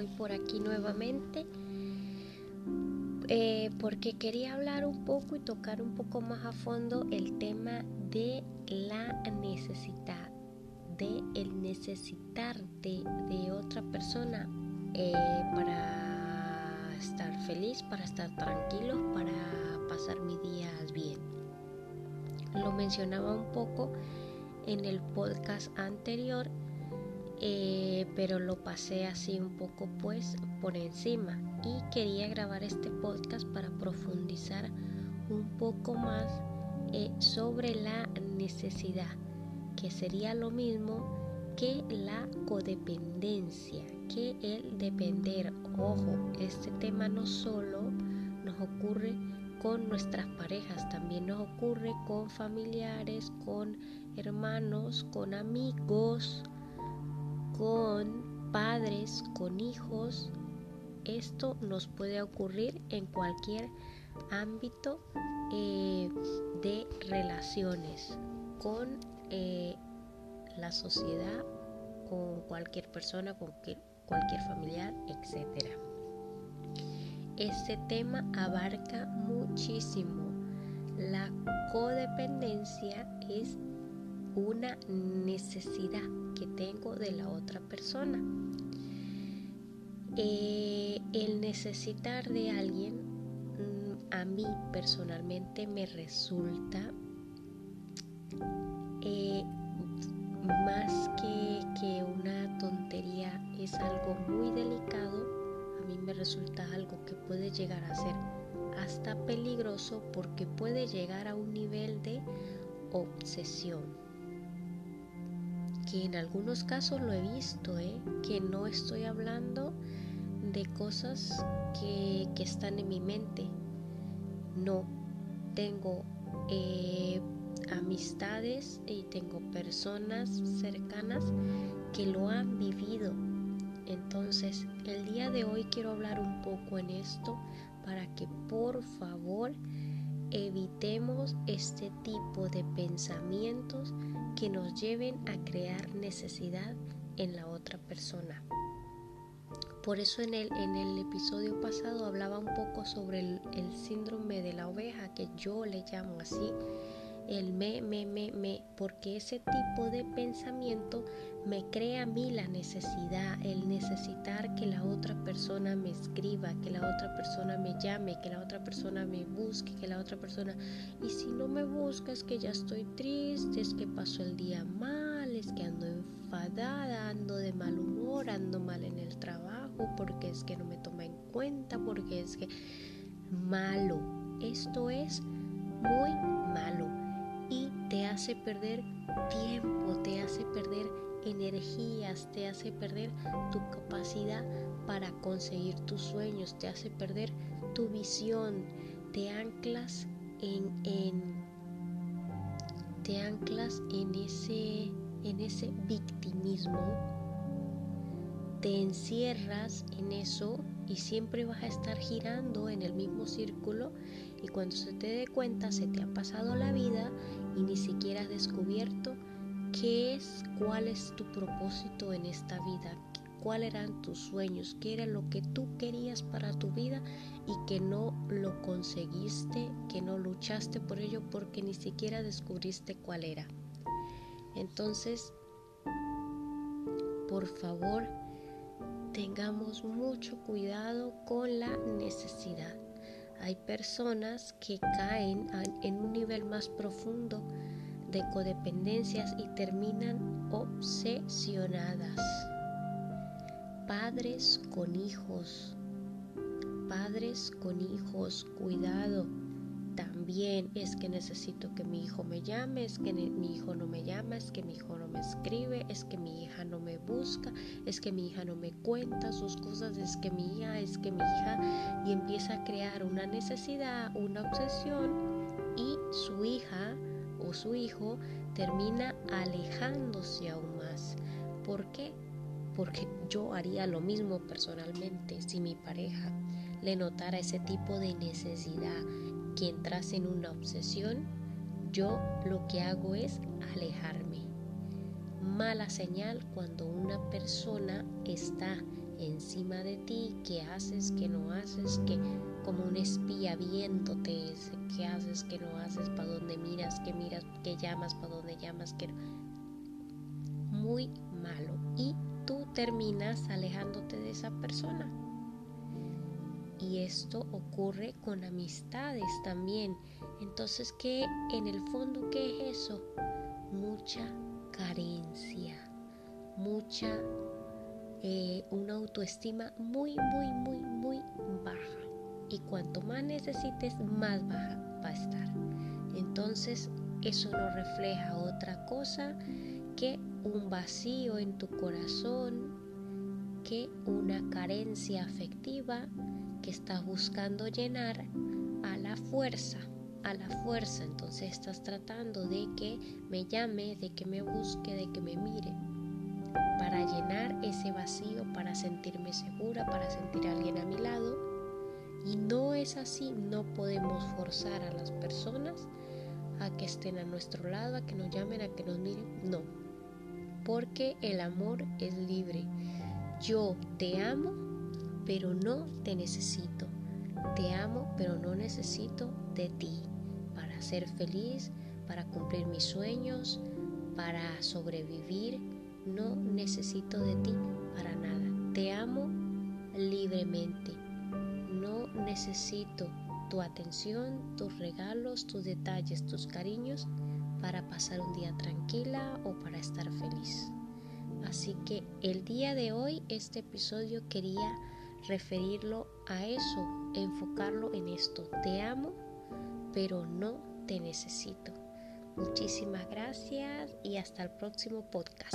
estoy por aquí nuevamente eh, porque quería hablar un poco y tocar un poco más a fondo el tema de la necesidad, de el necesitarte de otra persona eh, para estar feliz, para estar tranquilo, para pasar mis días bien. Lo mencionaba un poco en el podcast anterior eh, pero lo pasé así un poco pues por encima. Y quería grabar este podcast para profundizar un poco más eh, sobre la necesidad que sería lo mismo que la codependencia que el depender. Ojo este tema no solo nos ocurre con nuestras parejas también nos ocurre con familiares con hermanos con amigos con padres, con hijos. Esto nos puede ocurrir en cualquier ámbito eh, de relaciones con eh, la sociedad, con cualquier persona, con cualquier familiar, etc. Este tema abarca muchísimo. La codependencia es una necesidad que tengo de la otra persona. Eh, el necesitar de alguien mm, a mí personalmente me resulta eh, más que, que una tontería, es algo muy delicado. A mí me resulta algo que puede llegar a ser hasta peligroso porque puede llegar a un nivel de obsesión que en algunos casos lo he visto, ¿eh? que no estoy hablando de cosas que, están en mi mente. No, tengo eh, amistades y tengo personas cercanas que lo han vivido. Entonces, el día de hoy quiero hablar un poco en esto para que por favor evitemos este tipo de pensamientos que nos lleven a crear necesidad en la otra persona. Por eso en el, en el episodio pasado hablaba un poco sobre el, el síndrome de la oveja, que yo le llamo así, el me, me, me, me, porque ese tipo de pensamiento me crea a mí la necesidad, el necesitar que la otra persona me escriba, que la otra persona me llame, que la otra persona me busque, que la otra persona... Y si no me busca es que ya estoy triste, es que pasó el día mal, es que ando enfadada, ando de mal humor, ando mal en el trabajo, porque es que no me toma en cuenta, porque es que... Malo. Esto es muy malo te hace perder tiempo, te hace perder energías, te hace perder tu capacidad para conseguir tus sueños, te hace perder tu visión, te anclas en, en te anclas en ese en ese victimismo, te encierras en eso y siempre vas a estar girando en el mismo círculo y cuando se te dé cuenta se te ha pasado la vida y ni siquiera has descubierto qué es, cuál es tu propósito en esta vida, cuáles eran tus sueños, qué era lo que tú querías para tu vida y que no lo conseguiste, que no luchaste por ello porque ni siquiera descubriste cuál era. Entonces, por favor, tengamos mucho cuidado con la necesidad. Hay personas que caen en un nivel más profundo de codependencias y terminan obsesionadas. Padres con hijos. Padres con hijos, cuidado también es que necesito que mi hijo me llame, es que mi hijo no me llama, es que mi hijo no me escribe, es que mi hija no me busca, es que mi hija no me cuenta sus cosas, es que mi hija, es que mi hija, y empieza a crear una necesidad, una obsesión, y su hija o su hijo termina alejándose aún más. ¿Por qué? Porque yo haría lo mismo personalmente si mi pareja le notara ese tipo de necesidad que entras en una obsesión, yo lo que hago es alejarme. Mala señal cuando una persona está encima de ti, qué haces, qué no haces, que como un espía viéndote, qué haces, qué no haces, para dónde miras, qué miras, qué llamas, para dónde llamas, qué muy malo y tú terminas alejándote de esa persona. Y esto ocurre con amistades también. Entonces, ¿qué en el fondo qué es eso? Mucha carencia, mucha eh, una autoestima muy, muy, muy, muy baja. Y cuanto más necesites, más baja va a estar. Entonces, eso no refleja otra cosa que un vacío en tu corazón, que una carencia afectiva que estás buscando llenar a la fuerza, a la fuerza. Entonces estás tratando de que me llame, de que me busque, de que me mire para llenar ese vacío, para sentirme segura, para sentir a alguien a mi lado. Y no es así, no podemos forzar a las personas a que estén a nuestro lado, a que nos llamen, a que nos miren. No, porque el amor es libre. Yo te amo, pero no te necesito. Te amo, pero no necesito de ti para ser feliz, para cumplir mis sueños, para sobrevivir no necesito de ti para nada. Te amo libremente. No necesito tu atención, tus regalos, tus detalles, tus cariños para pasar un día tranquila o para estar feliz. Así que el día de hoy este episodio quería referirlo a eso, enfocarlo en esto. Te amo, pero no te necesito. Muchísimas gracias y hasta el próximo podcast.